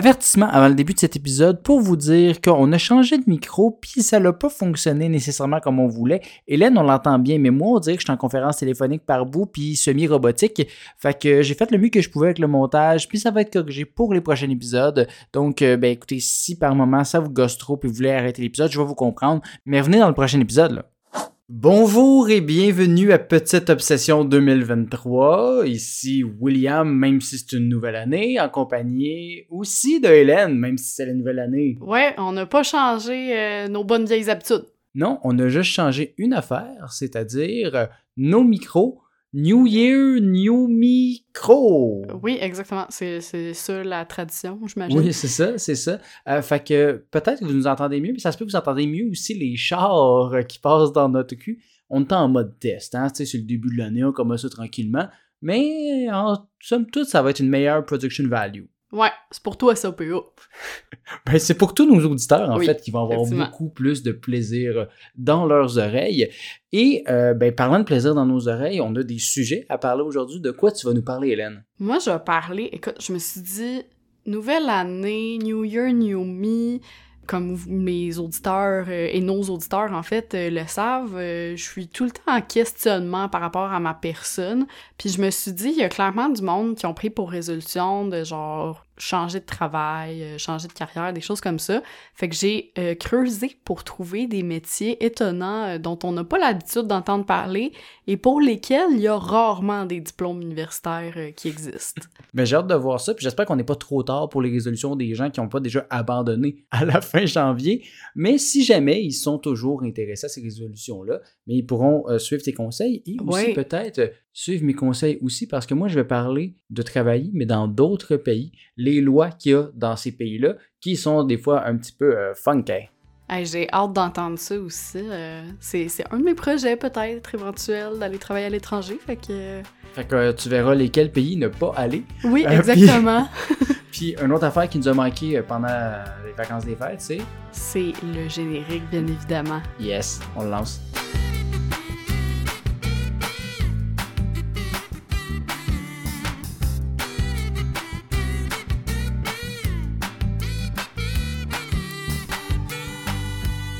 Avertissement avant le début de cet épisode pour vous dire qu'on a changé de micro puis ça n'a pas fonctionné nécessairement comme on voulait. Hélène, on l'entend bien, mais moi, on dirait que je suis en conférence téléphonique par bout puis semi-robotique. Fait que j'ai fait le mieux que je pouvais avec le montage puis ça va être corrigé pour les prochains épisodes. Donc, euh, ben écoutez, si par moment ça vous gosse trop puis vous voulez arrêter l'épisode, je vais vous comprendre. Mais venez dans le prochain épisode, là. Bonjour et bienvenue à Petite Obsession 2023. Ici William, même si c'est une nouvelle année, en compagnie aussi de Hélène, même si c'est la nouvelle année. Ouais, on n'a pas changé euh, nos bonnes vieilles habitudes. Non, on a juste changé une affaire, c'est-à-dire euh, nos micros. New Year, New Micro. Oui, exactement. C'est ça la tradition, j'imagine. Oui, c'est ça, c'est ça. Euh, fait que peut-être que vous nous entendez mieux, mais ça se peut que vous entendez mieux aussi les chars qui passent dans notre cul. On est en mode test, hein, c'est le début de l'année, on commence ça tranquillement. Mais en somme toute, ça va être une meilleure production value. Ouais, c'est pour toi ça, PO. Ben, c'est pour tous nos auditeurs, en Oui, fait, qui vont avoir beaucoup plus de plaisir dans leurs oreilles. Et, euh, ben, parlant de plaisir dans nos oreilles, on a des sujets à parler aujourd'hui. De quoi tu vas nous parler, Hélène? Moi, je vais parler. Écoute, je me suis dit, nouvelle année, New Year, New Me. Comme mes auditeurs euh, et nos auditeurs, en fait, euh, le savent, je suis tout le temps en questionnement par rapport à ma personne. Puis je me suis dit, il y a clairement du monde qui ont pris pour résolution de genre changer de travail, euh, changer de carrière, des choses comme ça. Fait que j'ai euh, creusé pour trouver des métiers étonnants euh, dont on n'a pas l'habitude d'entendre parler et pour lesquels il y a rarement des diplômes universitaires euh, qui existent. Ben, j'ai hâte de voir ça, puis j'espère qu'on n'est pas trop tard pour les résolutions des gens qui n'ont pas déjà abandonné à la fin janvier. Mais si jamais ils sont toujours intéressés à ces résolutions-là, mais ils pourront suivre tes conseils et aussi Ouais. peut-être suivre mes conseils aussi, parce que moi, je vais parler de travailler, mais dans d'autres pays, les lois qu'il y a dans ces pays-là, qui sont des fois un petit peu euh, funky. Hey, j'ai hâte d'entendre ça aussi. euh, c'est un de mes projets peut-être éventuels d'aller travailler à l'étranger. Fait que euh, Fait que tu verras lesquels pays ne pas aller. oui, Euh, puis- exactement. Puis une autre affaire qui nous a manqué pendant les vacances des fêtes, c'est C'est le générique, bien évidemment. yes, on le lance.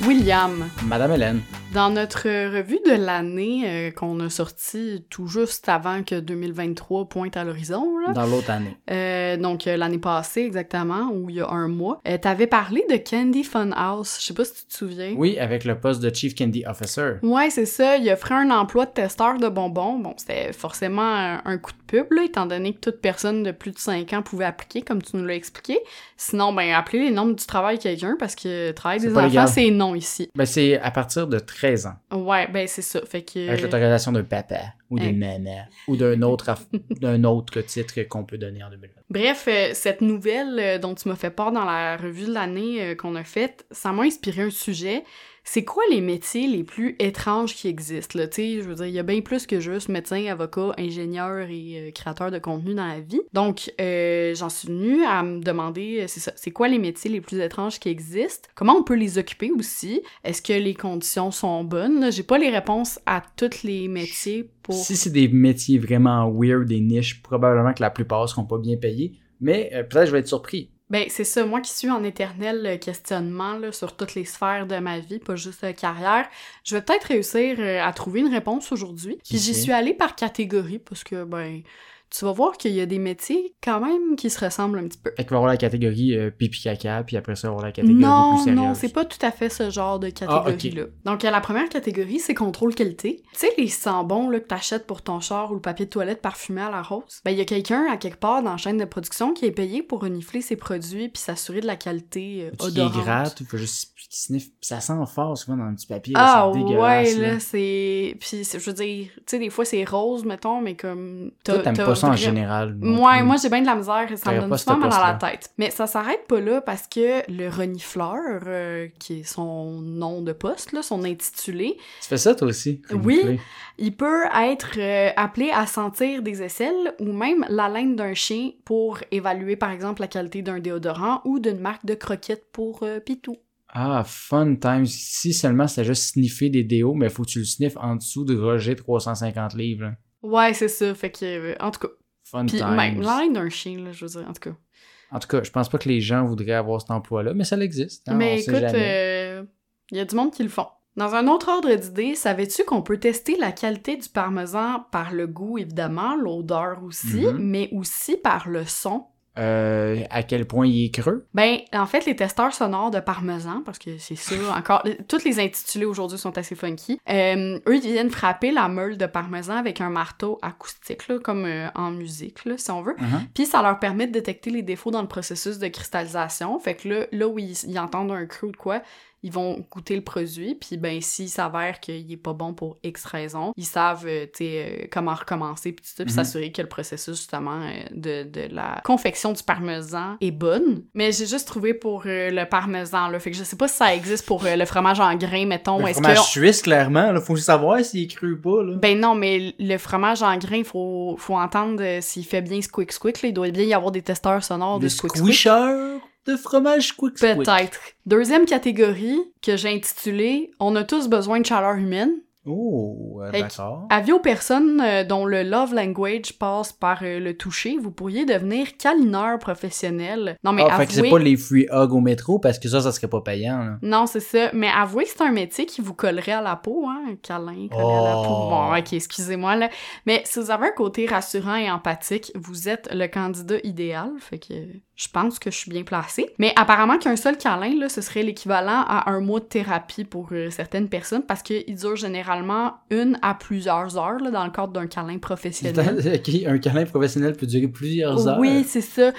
William, Madame Hélène. Dans notre revue de l'année euh, qu'on a sortie tout juste avant que 2023 pointe à l'horizon, dans l'autre année. euh, donc euh, l'année passée exactement, ou il y a un mois, t'avais parlé de Candy Funhouse. Je sais pas si tu te souviens. Oui, avec le poste de Chief Candy Officer. Ouais, c'est ça. Il offrait un emploi de testeur de bonbons. Bon, c'était forcément un, un coup de pub, là, étant donné que toute personne de plus de 5 ans pouvait appliquer, comme tu nous l'as expliqué. Sinon, ben, appelez les nombres du travail quelqu'un, parce que travail des enfants, c'est non ici. Ben, c'est à partir de 13 ans, Ouais, ben, c'est ça. Fait que... avec l'autorisation d'un papa ou d'une maman ou d'un autre, aff- d'un autre titre qu'on peut donner en 2020. Bref, euh, cette nouvelle euh, dont tu m'as fait part dans la revue de l'année euh, qu'on a faite, ça m'a inspiré un sujet. C'est quoi les métiers les plus étranges qui existent? Là? Je veux dire, il y a bien plus que juste médecin, avocat, ingénieur et euh, créateur de contenu dans la vie. Donc, euh, j'en suis venue à me demander, euh, c'est quoi les métiers les plus étranges qui existent? Comment on peut les occuper aussi? Est-ce que les conditions sont bonnes? J'ai pas les réponses à tous les métiers pour... Si c'est des métiers vraiment weird, des niches, probablement que la plupart seront pas bien payés, mais peut-être je vais être surpris. Ben, c'est ça. Moi qui suis en éternel euh, questionnement là, sur toutes les sphères de ma vie, pas juste euh, carrière, je vais peut-être réussir euh, à trouver une réponse aujourd'hui. Puis j'y suis allée par catégorie parce que, ben, tu vas voir qu'il y a des métiers quand même qui se ressemblent un petit peu. Fait qu'il va y avoir la catégorie euh, pipi caca, puis après ça, on va avoir la catégorie Non, plus sérieuse. non, c'est pas tout à fait ce genre de Ah, catégorie-là. Donc, la première catégorie, c'est contrôle qualité. Tu sais, les sambons là, que t'achètes pour ton char ou le papier de toilette parfumé à la rose, ben, il y a quelqu'un à quelque part dans la chaîne de production qui est payé pour renifler ses produits puis s'assurer de la qualité euh, Qui odorante. gratte, il faut juste qu'il sniffe. Ça sent fort souvent dans un petit papier. Ah là, ouais, là. là, c'est... Puis, je veux dire, tu sais, des fois, c'est rose, mettons, mais comme... Toi, t'aimes t'as pas ça en général. Ouais, moi, j'ai bien de la misère, ça me donne souvent mal à la tête. Mais ça s'arrête pas là, parce que le renifleur, euh, qui est son nom de poste, là, son intitulé, Tu fais ça toi aussi? Oui. il peut être euh, appelé à sentir des aisselles ou même la laine d'un chien pour évaluer, par exemple, la qualité d'un déodorant ou d'une marque de croquettes pour euh, Pitou. Ah, fun times. Si seulement c'était juste sniffer des déos, mais faut que tu le sniffes en dessous de Roger 350 livres. là. Ouais, c'est ça, fait que... euh, en tout cas, Fun Puis times. même d'un chien, là, je veux dire, en tout cas. En tout cas, je pense pas que les gens voudraient avoir cet emploi-là, mais ça existe. hein, Mais écoute, jamais. il y a du monde qui le font. Dans un autre ordre d'idée, savais-tu qu'on peut tester la qualité du parmesan par le goût, évidemment, l'odeur aussi, Mhm. mais aussi par le son? Euh, à quel point il est creux? Ben, en fait, les testeurs sonores de parmesan, parce que c'est ça, encore, toutes les intitulés aujourd'hui sont assez funky, euh, eux, ils viennent frapper la meule de parmesan avec un marteau acoustique, là, comme euh, en musique, là, si on veut. Mhm. Puis ça leur permet de détecter les défauts dans le processus de cristallisation. Fait que là, là où ils, ils entendent un creux de quoi, ils vont goûter le produit. Puis ben, s'il s'avère qu'il est pas bon pour X raison, ils savent, euh, euh, comment recommencer, puis tout ça, puis Mhm. s'assurer que le processus, justement, euh, de, de la confection du parmesan est bonne. Mais j'ai juste trouvé pour euh, le parmesan, là. Fait que je sais pas si ça existe pour euh, le fromage en grains, mettons. Le fromage que... suisse, clairement, là, faut savoir s'il est cru ou pas. Là. Ben non, mais le fromage en grains, faut, faut entendre s'il fait bien squeak squeak. Là. Il doit bien y avoir des testeurs sonores de squeak squeak. De fromage quick. Peut-être. Deuxième catégorie que j'ai intitulée On a tous besoin de chaleur humaine. Oh, euh, d'accord. Avis aux personnes euh, dont le love language passe par euh, le toucher, vous pourriez devenir câlineur professionnel. Non, mais Ah, fait que c'est avouez... pas les free hugs au métro parce que ça, ça serait pas payant. Là. Non, c'est ça. Mais avouez que c'est un métier qui vous collerait à la peau, hein? Un câlin collé à la peau. Oh. Bon, ok, excusez-moi, là. Mais si vous avez un côté rassurant et empathique, vous êtes le candidat idéal. Fait que je pense que je suis bien placée. Mais apparemment qu'un seul câlin, là, ce serait l'équivalent à un mois de thérapie pour euh, certaines personnes parce qu'il dure généralement une à plusieurs heures, là, dans le cadre d'un câlin professionnel. Un câlin professionnel peut durer plusieurs heures. Oui, c'est ça.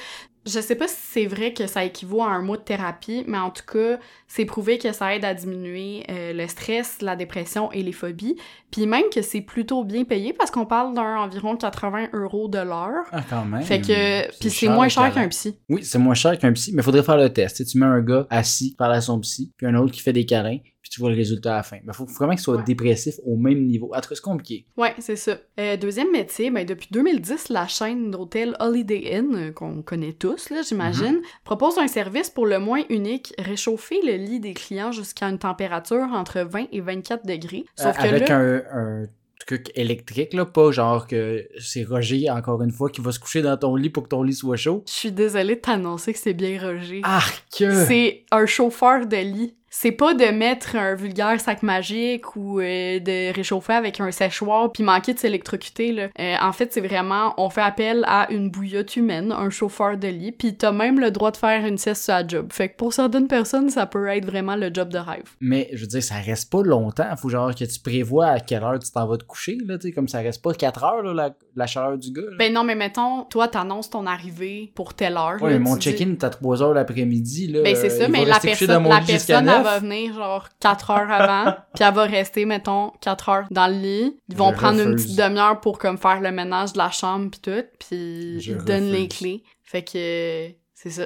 Je sais pas si c'est vrai que ça équivaut à un mois de thérapie, mais en tout cas, c'est prouvé que ça aide à diminuer euh, le stress, la dépression et les phobies. Puis même que c'est plutôt bien payé parce qu'on parle d'un environ 80 euros de l'heure. Ah, quand même. Fait que, puis c'est moins cher qu'un psy. Oui, c'est moins cher qu'un psy, mais faudrait faire le test. Tu mets un gars assis, parle à son psy, puis un autre qui fait des câlins, puis tu vois le résultat à la fin. Mais faut vraiment qu'il soit Ouais. dépressif au même niveau. Cas, c'est compliqué. Ouais, c'est ça. Euh, deuxième métier, ben depuis 2010, la chaîne d'hôtels Holiday Inn, euh, qu'on connaît tous, là, j'imagine, propose un service pour le moins unique, réchauffer le lit des clients jusqu'à une température entre 20 et 24 degrés. Sauf Euh, que avec là... un, un truc électrique, là, pas genre que c'est Roger, encore une fois, qui va se coucher dans ton lit pour que ton lit soit chaud. Je suis désolée de t'annoncer que c'est bien Roger. Arc! C'est un chauffeur de lit. C'est pas de mettre un vulgaire sac magique ou euh, de réchauffer avec un séchoir puis manquer de s'électrocuter là. Euh, en fait, c'est vraiment on fait appel à une bouillotte humaine, un chauffeur de lit, puis t'as même le droit de faire une sieste sur la job. Fait que pour certaines personnes, ça peut être vraiment le job de rêve. Mais je veux dire, ça reste pas longtemps. Faut genre que tu prévois à quelle heure tu t'en vas te coucher, là, tu sais, comme ça reste pas 4 heures, là, la, la chaleur du gars. là. Ben non, mais mettons, toi t'annonces ton arrivée pour telle heure. ouais, là, mais mon dis- check-in à 3 heures l'après-midi, là. Ben c'est ça, mais la la personne, elle 9. va venir genre 4 heures avant, puis elle va rester, mettons, 4 heures dans le lit. Ils vont Je prendre une petite demi-heure pour comme faire le ménage de la chambre puis tout, puis Je ils donnent les clés. Fait que c'est ça.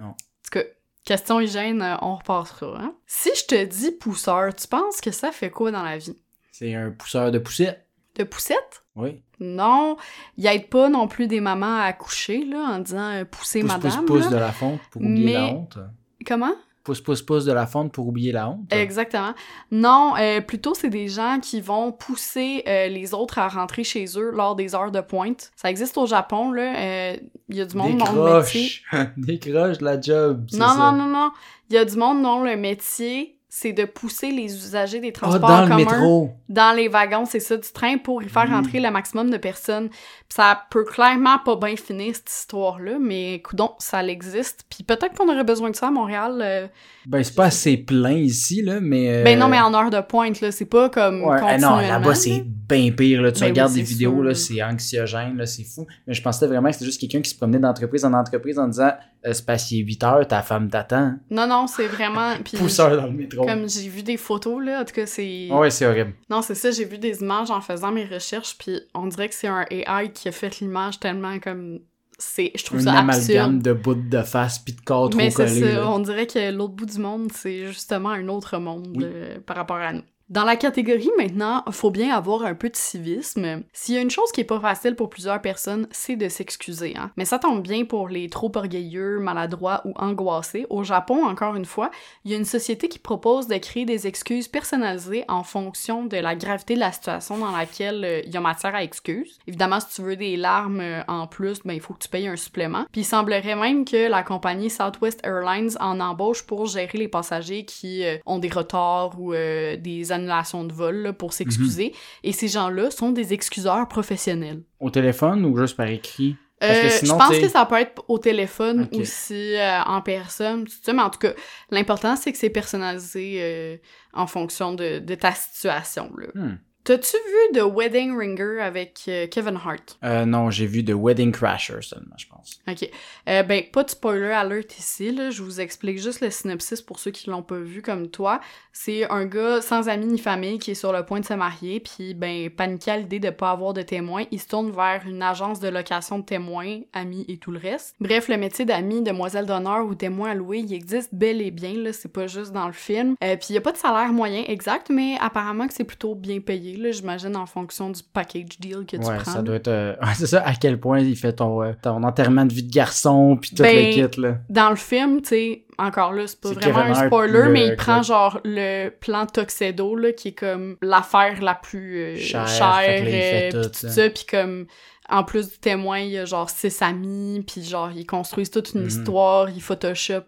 Non. En tout cas, question hygiène, euh, on repassera. Hein? Si je te dis pousseur, tu penses que ça fait quoi dans la vie? C'est un pousseur de poussette. De poussette? Oui. Non, il aide pas non plus des mamans à accoucher, là, en disant euh, pousser Pousse, madame. pousse, pousse là. de la fonte pour oublier la Mais- honte. Comment? Pousse, pousse, pousse de la fonte pour oublier la honte. Exactement. Non, euh, plutôt c'est des gens qui vont pousser euh, les autres à rentrer chez eux lors des heures de pointe. Ça existe au Japon, là. euh, Il y a du monde dont le métier... Décroche! Décroche la job. Non, ça. non, non, non. Il y a du monde dont le métier, c'est de pousser les usagers des Ah, transports dans le métro. dans les wagons, c'est ça, du train, pour y faire Mm. rentrer le maximum de personnes. Puis ça peut clairement pas bien finir, cette histoire-là, mais coudon, ça existe. Puis peut-être qu'on aurait besoin de ça à Montréal. euh, Ben, c'est pas assez plein ici, là, mais. euh, Ben non, mais en heure de pointe, là, c'est pas comme Ouais, non, continuellement. là-bas, c'est bien pire. Là. Tu Ben oui, regardes des c'est vidéos, sûr. là, c'est anxiogène, là, c'est fou. Mais je pensais vraiment que c'était juste quelqu'un qui se promenait d'entreprise en entreprise en disant euh, C'est passé 8 heures, ta femme t'attend. Non, non, c'est vraiment. Puis, Pousseur dans le métro. Comme j'ai vu des photos, là, en tout cas, c'est. Ouais, c'est horrible. Non, c'est ça, j'ai vu des images en faisant mes recherches, puis on dirait que c'est un AI qui a fait l'image tellement comme. C'est, je trouve Un ça amalgame absurde. de bouts de face puis de corps trop Mais c'est collés. ça, on dirait que l'autre bout du monde, c'est justement un autre monde Oui. euh, par rapport à nous. Dans la catégorie maintenant, faut bien avoir un peu de civisme. S'il y a une chose qui est pas facile pour plusieurs personnes, c'est de s'excuser. Hein? Mais ça tombe bien pour les trop orgueilleux, maladroits ou angoissés. Au Japon, encore une fois, il y a une société qui propose de créer des excuses personnalisées en fonction de la gravité de la situation dans laquelle euh, il y a matière à excuse. Évidemment, si tu veux des larmes euh, en plus, ben il faut que tu payes un supplément. Puis il semblerait même que la compagnie Southwest Airlines en embauche pour gérer les passagers qui euh, ont des retards ou des annulations de vol pour s'excuser. Mhm. Et ces gens-là sont des excuseurs professionnels. Au téléphone ou juste par écrit? Euh, je pense que ça peut être au téléphone aussi, euh, en personne, tout ça, mais en tout cas, l'important, c'est que c'est personnalisé euh, en fonction de, de ta situation. Là. Hmm. T'as-tu vu The Wedding Ringer avec euh, Kevin Hart? Euh, non, j'ai vu The Wedding Crasher seulement, je pense. Ok. Euh, ben, pas de spoiler alert ici, là. Je vous explique juste le synopsis pour ceux qui l'ont pas vu comme toi. C'est un gars sans amis ni famille qui est sur le point de se marier, puis ben, paniqué à l'idée de pas avoir de témoins, il se tourne vers une agence de location de témoins, amis et tout le reste. Bref, le métier d'amis, demoiselle d'honneur ou témoin louer, il existe bel et bien, là. C'est pas juste dans le film. Puis y a pas de salaire moyen exact, mais apparemment que c'est plutôt bien payé j'imagine, en fonction du package deal que tu ouais, prends. ça doit être... Euh, c'est ça, à quel point il fait ton, euh, ton enterrement de vie de garçon, puis tout ben, le kit, là. Dans le film, tu sais, encore là, c'est pas vraiment un spoiler, mais il prend, genre, le plan Tuxedo, là, qui est comme l'affaire la plus euh, chère, tout, tout ça, puis comme en plus du témoin, il y a genre six amis, puis genre ils construisent toute une mhm. histoire, ils photoshop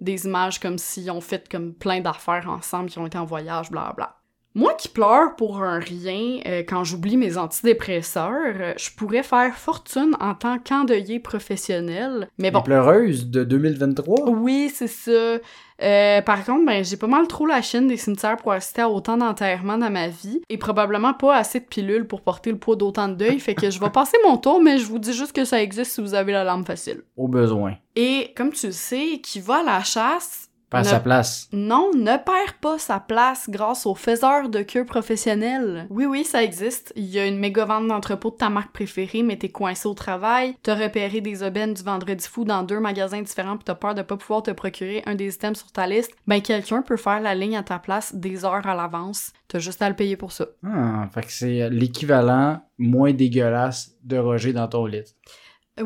des images comme s'ils ont fait comme plein d'affaires ensemble, qui ont été en voyage, bla bla. Moi qui pleure pour un rien euh, quand j'oublie mes antidépresseurs, euh, je pourrais faire fortune en tant qu'endeuillé professionnel. Mais bon. pleureuse de 2023? Oui, c'est ça. Euh, par contre, ben, j'ai pas mal trop la chaîne des cimetières pour assister à autant d'enterrements dans ma vie et probablement pas assez de pilules pour porter le poids d'autant de deuil, fait que je vais passer mon tour, mais je vous dis juste que ça existe si vous avez la lampe facile. Au besoin. Et comme tu le sais, qui va à la chasse pas sa place. Non, ne perd pas sa place grâce aux faiseurs de queue professionnels. Oui, oui, ça existe. Il y a une méga vente d'entrepôt de ta marque préférée, mais t'es coincé au travail, t'as repéré des aubaines du vendredi fou dans deux magasins différents pis t'as peur de pas pouvoir te procurer un des items sur ta liste. Ben, quelqu'un peut faire la ligne à ta place des heures à l'avance. T'as juste à le payer pour ça. Ah, fait que c'est l'équivalent moins dégueulasse de Roger dans ton lit.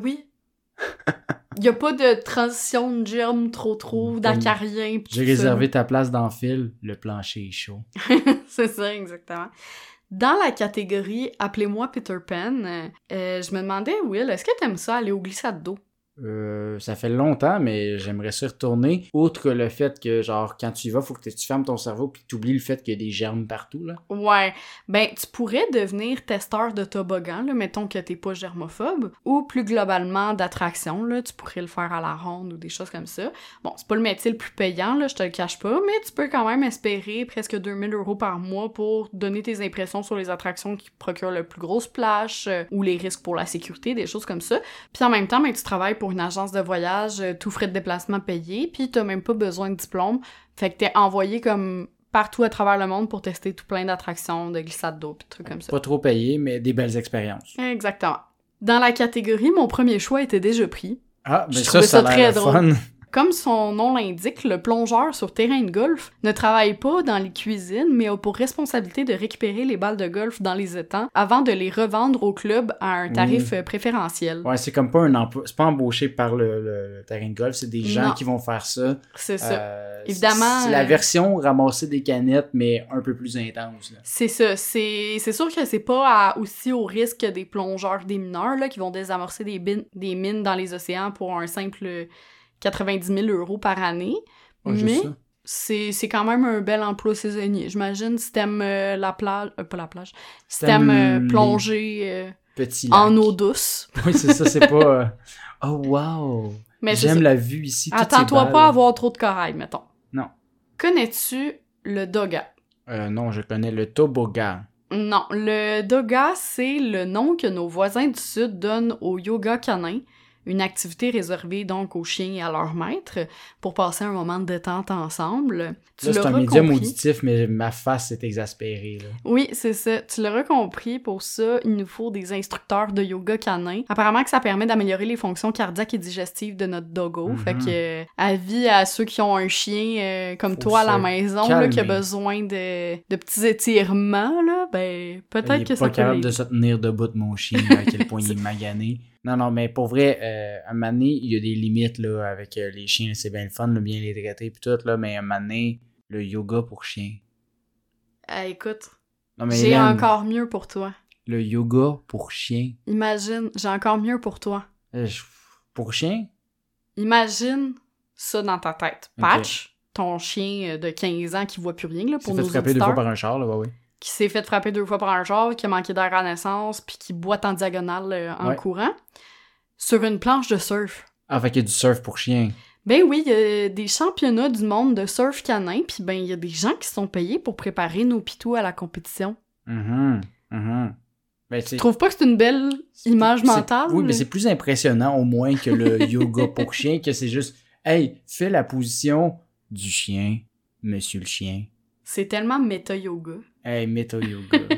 Oui, y a pas de transition de germe trop trop, d'acarien. J'ai réservé ta place dans le fil, le plancher est chaud. c'est ça, exactement. Dans la catégorie Appelez-moi Peter Pan, euh, je me demandais, Will, est-ce que t'aimes ça aller au glissade d'eau? Euh, ça fait longtemps, mais j'aimerais s'y retourner. Outre le fait que, genre, quand tu y vas, faut que tu fermes ton cerveau puis tu oublies le fait qu'il y a des germes partout, là. Ouais. Ben, tu pourrais devenir testeur de toboggan, là, mettons que t'es pas germophobe, ou plus globalement d'attraction, là, tu pourrais le faire à la ronde ou des choses comme ça. Bon, c'est pas le métier le plus payant, là, je te le cache pas, mais tu peux quand même espérer presque 2000 euros par mois pour donner tes impressions sur les attractions qui procurent le plus gros splash, euh, ou les risques pour la sécurité, des choses comme ça. Puis en même temps, ben, tu travailles pour une agence de voyage, euh, tout frais de déplacement payé, puis t'as même pas besoin de diplôme. Fait que t'es envoyé comme partout à travers le monde pour tester tout plein d'attractions, de glissade d'eau, pis trucs comme ça. Pas trop payé, mais des belles expériences. Exactement. Dans la catégorie, mon premier choix était déjà pris. Ah, mais ça, ça, très drôle. Comme son nom l'indique, le plongeur sur terrain de golf ne travaille pas dans les cuisines, mais a pour responsabilité de récupérer les balles de golf dans les étangs avant de les revendre au club à un tarif euh, préférentiel. Ouais, c'est comme pas un emploi, c'est pas embauché par le, terrain de golf, c'est des gens qui vont faire ça. C'est ça. Euh, Évidemment. C'est la euh, version ramasser des canettes, mais un peu plus intense. C'est ça. C'est, c'est sûr que c'est pas aussi au risque des plongeurs des mineurs là, qui vont désamorcer des, des mines dans les océans pour un simple 90 000 euros par année. mais c'est, c'est quand même un bel emploi saisonnier. J'imagine si t'aimes euh, la plage, euh, pas la plage, si t'aimes euh, plonger en eau douce. Oui, c'est ça, c'est pas... oh, wow! J'aime la vue ici. Attends-toi pas à avoir trop de corail, mettons. Non. Connais-tu le doga? non, je connais le toboggan. Non, le doga, c'est le nom que nos voisins du Sud donnent au yoga canin une activité réservée donc aux chiens et à leur maître pour passer un moment de détente ensemble. Tu Là, c'est un médium compris. auditif, mais ma face est exaspérée. Là. Oui, c'est ça. Tu l'auras compris, pour ça, il nous faut des instructeurs de yoga canin. Apparemment que ça permet d'améliorer les fonctions cardiaques et digestives de notre doggo. Mhm. Fait que, euh, avis à ceux qui ont un chien euh, comme Faut toi à la maison, là, qui a besoin de, de petits étirements, là, ben, Il peut-être est que pas ça peut capable de se tenir debout de mon chien, à quel point il est magané. Non, non, mais pour vrai, euh, à un moment donné, il y a des limites là, avec euh, les chiens. C'est bien le fun, de bien les traiter puis tout, là, mais à un moment donné, le yoga pour chiens. Ah, écoute, j'ai encore mieux pour toi. le yoga pour chiens. Imagine, j'ai encore mieux pour toi. Euh, je- Pour chiens? Imagine ça dans ta tête. Patch, ton chien euh, de 15 ans qui voit plus rien, là, pour fait nos frapper deux fois par un char, là, ouais, ouais. Qui s'est fait frapper deux fois par un genre, qui a manqué d'air à naissance, puis qui boite en diagonale euh, en Ouais. courant, sur une planche de surf. Ah, fait qu'il y a du surf pour chiens. Ben oui, il y a des championnats du monde de surf canin, puis ben il y a des gens qui sont payés pour préparer nos pitous à la compétition. Mhm, mhm. Ben, Tu trouves pas que c'est une belle image mentale? Oui, mais c'est plus impressionnant au moins que le yoga pour chien, que c'est juste, hey, fais la position du chien, monsieur le chien. C'est tellement méta-yoga. Hey, méta yoga.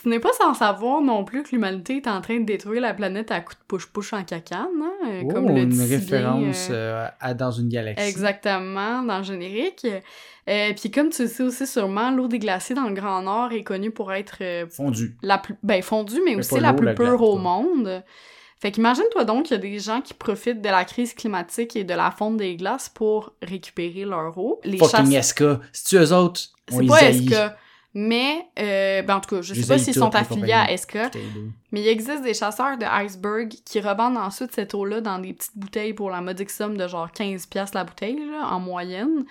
Tu n'es pas sans savoir non plus que l'humanité est en train de détruire la planète à coups de push-push en cacane, hein? euh, Oh, comme le une référence euh, euh, à Dans une galaxie. Exactement, dans le générique. Euh, Puis comme tu le sais aussi sûrement, l'eau des glaciers dans le Grand Nord est connue pour être euh, Fondu. la plus ben fondue, mais Mais aussi la plus pure au monde. Fait qu'imagine-toi donc qu'il y a des gens qui profitent de la crise climatique et de la fonte des glaces pour récupérer leur eau. Les Fucking chasse- SK. C'est-tu eux autres? C'est pas haït. SK. Mais, euh, ben en tout cas, je sais pas s'ils sont affiliés à. SK, mais il existe des chasseurs de iceberg qui revendent ensuite cette eau-là dans des petites bouteilles pour la modique somme de genre 15$ piastres la bouteille, là, en moyenne.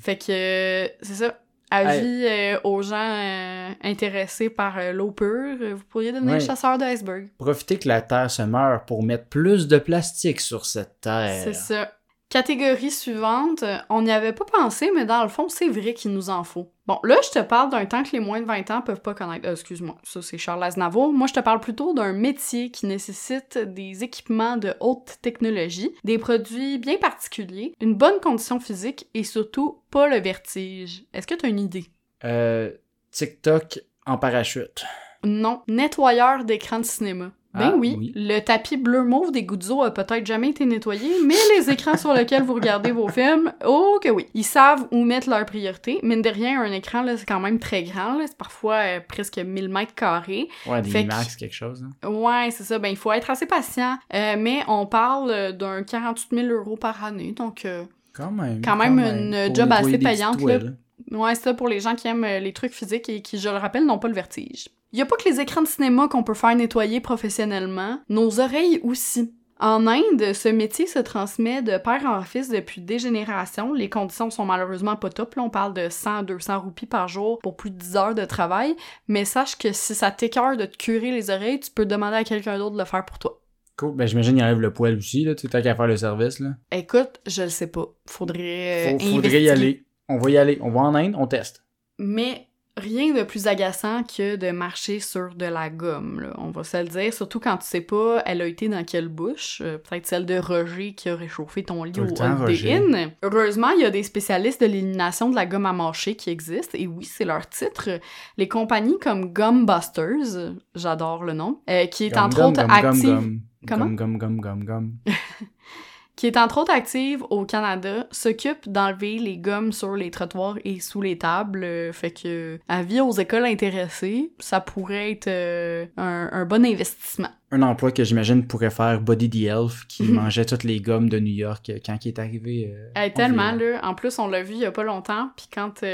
Fait que, euh, c'est ça. Avis euh, aux gens euh, intéressés par euh, l'eau pure, euh, vous pourriez devenir Ouais. chasseur de iceberg. Profitez que la Terre se meurt pour mettre plus de plastique sur cette Terre. C'est ça. Catégorie suivante, on n'y avait pas pensé, mais dans le fond, c'est vrai qu'il nous en faut. Bon, là, je te parle d'un temps que les moins de 20 ans peuvent pas connaître. Euh, excuse-moi, ça c'est Charles Aznavour. Moi, je te parle plutôt d'un métier qui nécessite des équipements de haute technologie, des produits bien particuliers, une bonne condition physique et surtout pas le vertige. Est-ce que tu as une idée? Euh, TikTok en parachute. Non, nettoyeur d'écran de cinéma. Ben Ah, oui, oui. le tapis bleu mauve des gouttes d'eau a peut-être jamais été nettoyé, mais les écrans sur lesquels vous regardez vos films, oh que oui. Ils savent où mettre leurs priorités. Mine de rien, un écran, là, c'est quand même très grand, là. c'est parfois euh, presque 1000 mètres carrés. Ouais, des Fait que- IMAX, quelque chose. hein. Ouais, c'est ça, ben il faut être assez patient. Euh, mais on parle euh, d'un 48 000 euros par année, donc... euh, Quand même. Quand même une Pour job assez payante, toiles. Ouais, c'est ça pour les gens qui aiment les trucs physiques et qui, je le rappelle, n'ont pas le vertige. Il y a pas que les écrans de cinéma qu'on peut faire nettoyer professionnellement, nos oreilles aussi. En Inde, ce métier se transmet de père en fils depuis des générations. Les conditions sont malheureusement pas top. Là, on parle de 100-200 roupies par jour pour plus de 10 heures de travail. Mais sache que si ça t'écœure de te curer les oreilles, tu peux demander à quelqu'un d'autre de le faire pour toi. Cool. Ben, j'imagine qu'il enlève le poil aussi, là. Tu t'as qu'à faire le service, là. Écoute, je le sais pas. Faudrait. euh, Faut- faudrait y aller. On va y aller. On va en Inde, on teste. Mais rien de plus agaçant que de marcher sur de la gomme, là. on va se le dire. Surtout quand tu sais pas, elle a été dans quelle bouche. Euh, Peut-être celle de Roger qui a réchauffé ton lit Tout au Holiday. Heureusement, il y a des spécialistes de l'élimination de la gomme à mâcher qui existent. Et oui, c'est leur titre. Les compagnies comme Gumbusters, j'adore le nom, euh, qui est entre autres active... Comment? Gomme, gomme, gomme, gomme, gomme. Qui est entre autres active au Canada, s'occupe d'enlever les gommes sur les trottoirs et sous les tables. euh, fait que, avis aux écoles intéressées, ça pourrait être euh, un, un bon investissement. Un emploi que j'imagine pourrait faire Buddy the Elf qui mangeait toutes les gommes de New York euh, quand il est arrivé. euh, tellement, là. En plus, on l'a vu il y a pas longtemps, puis quand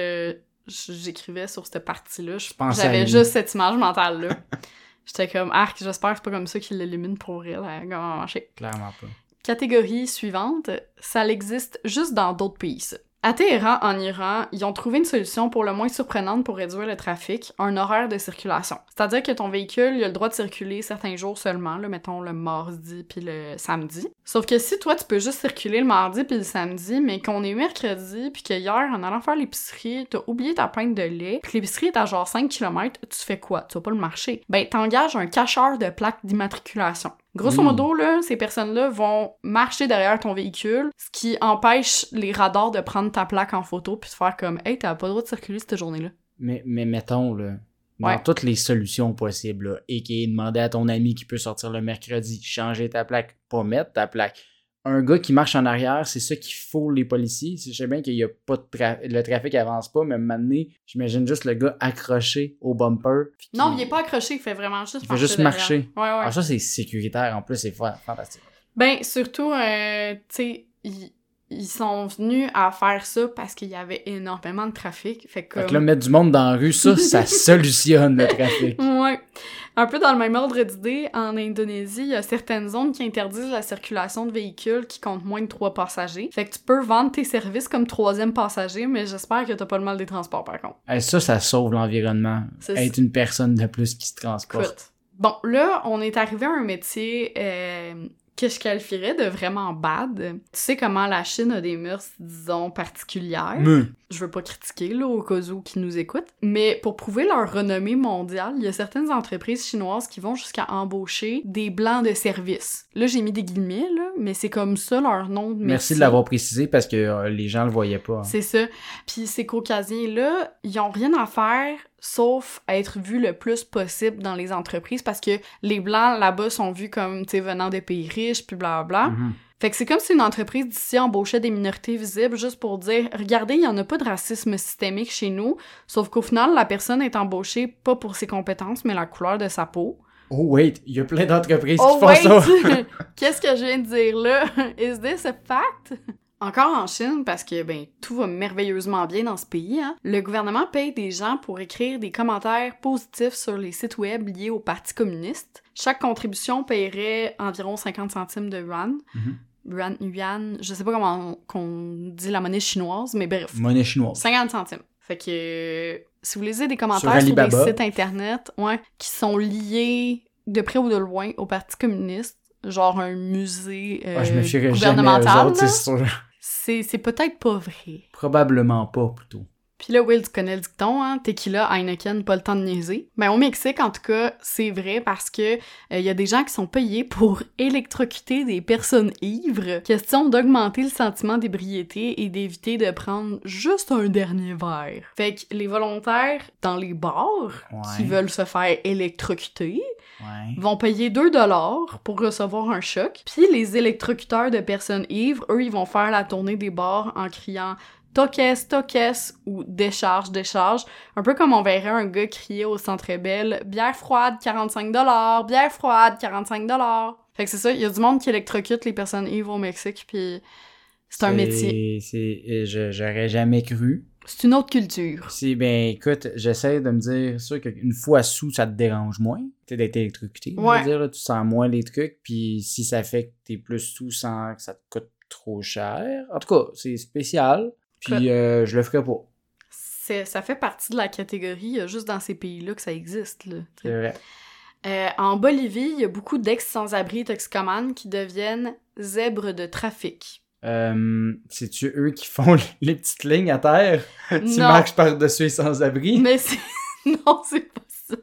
j'écrivais sur cette partie-là, j'avais juste cette image mentale-là. J'étais comme, arc, j'espère que c'est pas comme ça qu'il l'élimine pour gomme à mâcher. Clairement pas. Catégorie suivante, ça existe juste dans d'autres pays. À Téhéran, en Iran, ils ont trouvé une solution pour le moins surprenante pour réduire le trafic, un horaire de circulation. C'est-à-dire que ton véhicule, il a le droit de circuler certains jours seulement, là, mettons le mardi puis le samedi. Sauf que si toi, tu peux juste circuler le mardi puis le samedi, mais qu'on est mercredi puis que hier, en allant faire l'épicerie, t'as oublié ta pinte de lait, puis l'épicerie est à genre 5 km, tu fais quoi? Tu vas pas le marcher. Ben, t'engages un cacheur de plaques d'immatriculation. Grosso Oui. modo, là, ces personnes-là vont marcher derrière ton véhicule, ce qui empêche les radars de prendre ta plaque en photo puis de faire comme « Hey, t'as pas le droit de circuler cette journée-là. Mais, mais mettons, là, dans Ouais. toutes les solutions possibles, là, et qui est demander à ton ami qui peut sortir le mercredi, changer ta plaque, pas mettre ta plaque. Un gars qui marche en arrière, c'est ça qu'il faut les policiers. Je sais bien qu'il y a pas de tra- le trafic avance pas, mais maintenant, j'imagine juste le gars accroché au bumper. qui- Non, il est pas accroché, il fait vraiment juste Il fait marcher juste derrière. marcher. Ouais, ouais. Ah, ça, c'est sécuritaire en plus, c'est fa- fantastique. Ben, surtout, euh, tu sais, ils sont venus à faire ça parce qu'il y avait énormément de trafic. Fait que, Fait que là, mettre du monde dans la rue, ça, ça solutionne le trafic. Ouais. Un peu dans le même ordre d'idée, en Indonésie, il y a certaines zones qui interdisent la circulation de véhicules qui comptent moins de trois passagers. Fait que tu peux vendre tes services comme troisième passager, mais j'espère que t'as pas le mal des transports par contre. Eh, ça, ça sauve l'environnement. C'est Être une personne de plus qui se transporte. Écoute. Bon, là, on est arrivé à un métier euh, que je qualifierais de vraiment bad. Tu sais comment la Chine a des mœurs, disons, particulières? Je veux pas critiquer là au cas où qui nous écoutent, mais pour prouver leur renommée mondiale, il y a certaines entreprises chinoises qui vont jusqu'à embaucher des blancs de service. Là, j'ai mis des guillemets là, mais c'est comme ça leur nom de métier. merci de l'avoir précisé parce que euh, les gens le voyaient pas. C'est ça. Puis ces caucasiens là, ils ont rien à faire sauf être vus le plus possible dans les entreprises parce que les blancs là-bas sont vus comme tu sais venant des pays riches puis blablabla. Mhm. Fait que c'est comme si une entreprise d'ici embauchait des minorités visibles juste pour dire regardez, il y en a pas de racisme systémique chez nous, sauf qu'au final la personne est embauchée pas pour ses compétences mais la couleur de sa peau. Oh, wait, il y a plein d'entreprises Oh qui font wait, ça. qu'est-ce que je viens de dire là? Is this a fact? Encore en Chine, parce que ben tout va merveilleusement bien dans ce pays, hein, le gouvernement paye des gens pour écrire des commentaires positifs sur les sites web liés au Parti communiste. Chaque contribution paierait environ 50 centimes de yuan. Mhm. Yuan, yuan, je sais pas comment qu'on dit la monnaie chinoise, mais bref, Monnaie chinoise. 50 centimes. Fait que euh, si vous lisez des Sur commentaires sur, des Alibaba. sites internet, ouais, qui sont liés de près ou de loin au Parti communiste, genre un musée euh, Ah, je me aux gouvernemental, c'est peut-être pas vrai. Probablement pas, plutôt. Puis là, Will, tu connais le dicton, hein? Tequila, Heineken, pas le temps de niaiser. Ben, au Mexique, en tout cas, c'est vrai parce que il y a des gens qui sont payés pour électrocuter des personnes ivres. Question d'augmenter le sentiment d'ébriété et d'éviter de prendre juste un dernier verre. Fait que les volontaires dans les bars qui veulent se faire électrocuter Ouais. vont payer 2 dollars pour recevoir un choc. Puis les électrocuteurs de personnes ivres, eux, ils vont faire la tournée des bars en criant Toques, toques ou décharge, décharge. Un peu comme on verrait un gars crier au centre belle bière froide 45 dollars, bière froide 45 dollars. Fait que c'est ça, il y a du monde qui électrocute les personnes ivres au Mexique puis c'est un métier. C'est, euh, je- j'aurais jamais cru. C'est une autre culture. Si, ben, écoute, j'essaie de me dire, sûr qu'une fois sous, ça te dérange moins. Tu d'être électrocuté. je veux Ouais. dire, là, tu sens moins les trucs. Puis si ça fait que t'es plus sous sans que ça te coûte trop cher. En tout cas, c'est spécial. Puis euh, je le ferai pas. C'est, ça fait partie de la catégorie, juste dans ces pays-là que ça existe. C'est vrai. Euh, en Bolivie, il y a beaucoup d'ex-sans-abri toxicomanes qui deviennent zèbres de trafic. Euh, C'est-tu eux qui font les petites lignes à terre? tu Non. marches par-dessus les sans-abri? Mais c'est... non, c'est pas ça.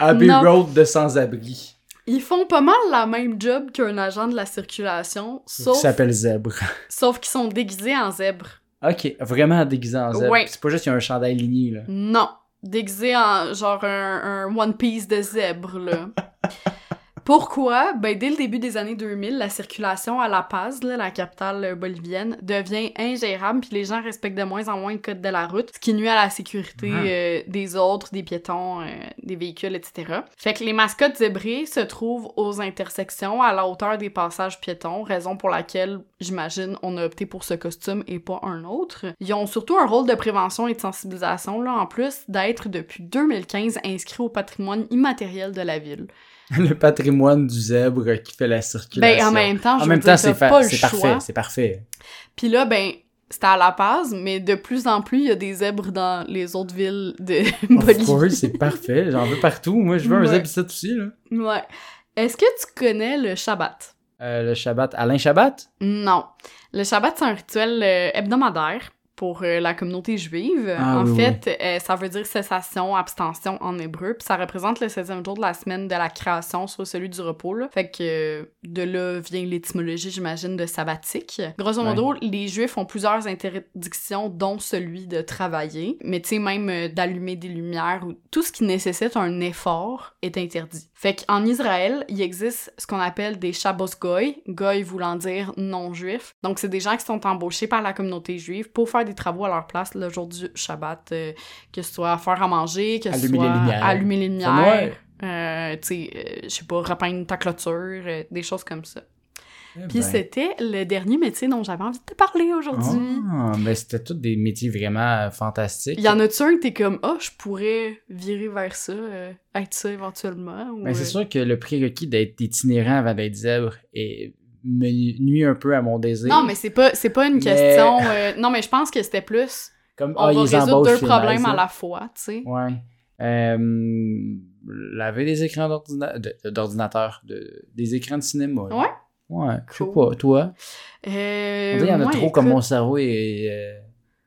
Abbey non. Road de sans-abri. Ils font pas mal la même job qu'un agent de la circulation, Qui sauf, s'appelle Zèbre. sauf qu'ils sont déguisés en zèbre. Ok, vraiment déguisé en zèbre. Ouais. C'est pas juste qu'il y a un chandail ligné, là. Non, déguisés en genre un, un One Piece de zèbre, là. Pourquoi? Ben, dès le début des années 2000, la circulation à La Paz, là, la capitale euh, bolivienne, devient ingérable, puis les gens respectent de moins en moins le code de la route, ce qui nuit à la sécurité Ah. euh, des autres, des piétons, euh, des véhicules, etc. Fait que les mascottes zébrées se trouvent aux intersections à la hauteur des passages piétons, raison pour laquelle, j'imagine, on a opté pour ce costume et pas un autre. Ils ont surtout un rôle de prévention et de sensibilisation, là, en plus d'être depuis 2015 inscrits au patrimoine immatériel de la ville. le patrimoine du zèbre qui fait la circulation. Ben, en même temps, je En même temps, c'est fa- parfait, c'est parfait. Puis là, ben, c'était à La Paz, mais de plus en plus, il y a des zèbres dans les autres villes de Bolivie. c'est parfait. J'en veux partout. Moi, je veux un zèbre ici aussi, là. Ouais. Est-ce que tu connais le Shabbat? Euh, le Shabbat. Alain Shabbat? Non. Le Shabbat, c'est un rituel euh, hebdomadaire pour euh, la communauté juive. Ah, en oui, fait, euh, ça veut dire cessation, abstention en hébreu. Puis ça représente le 16e jour de la semaine de la création, soit celui du repos. Là. Fait que euh, de là vient l'étymologie, j'imagine, de sabbatique. Grosso modo, les juifs ont plusieurs interdictions, dont celui de travailler. Mais tu sais, même d'allumer des lumières ou tout ce qui nécessite un effort est interdit. Fait qu'en Israël, il existe ce qu'on appelle des Shabbos Goy, Goy voulant dire non-juif. Donc, c'est des gens qui sont embauchés par la communauté juive pour faire des travaux à leur place le jour du Shabbat, euh, que ce soit faire à manger, que ce Allumer soit les lumières. allumer les lumières, euh, tu sais, euh, je sais pas, repeindre ta clôture, euh, des choses comme ça. Eh Puis ben. c'était le dernier métier dont j'avais envie de te parler aujourd'hui. Ah, mais c'était tous des métiers vraiment fantastiques. Il y en a-tu un que t'es comme, ah, je pourrais virer vers ça, euh, être ça éventuellement? Ou, Mais c'est sûr que le prérequis d'être itinérant avant d'être zèbre est me nuit un peu à mon désir. Non, mais c'est pas, c'est pas une Mais- question. euh, non, mais je pense que c'était plus. Comme, On ah, va résoudre deux problèmes à la fois, tu sais. Ouais. Euh, laver des écrans de- d'ordinateur, de, des écrans de cinéma. là. Ouais? Ouais, je sais pas. Toi? Euh, On qu'il y en a trop comme mon cerveau et euh,